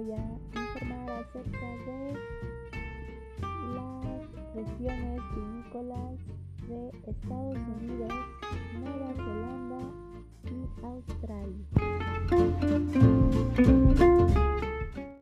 voy a informar acerca de las regiones vinícolas de Estados Unidos, Nueva Zelanda y Australia.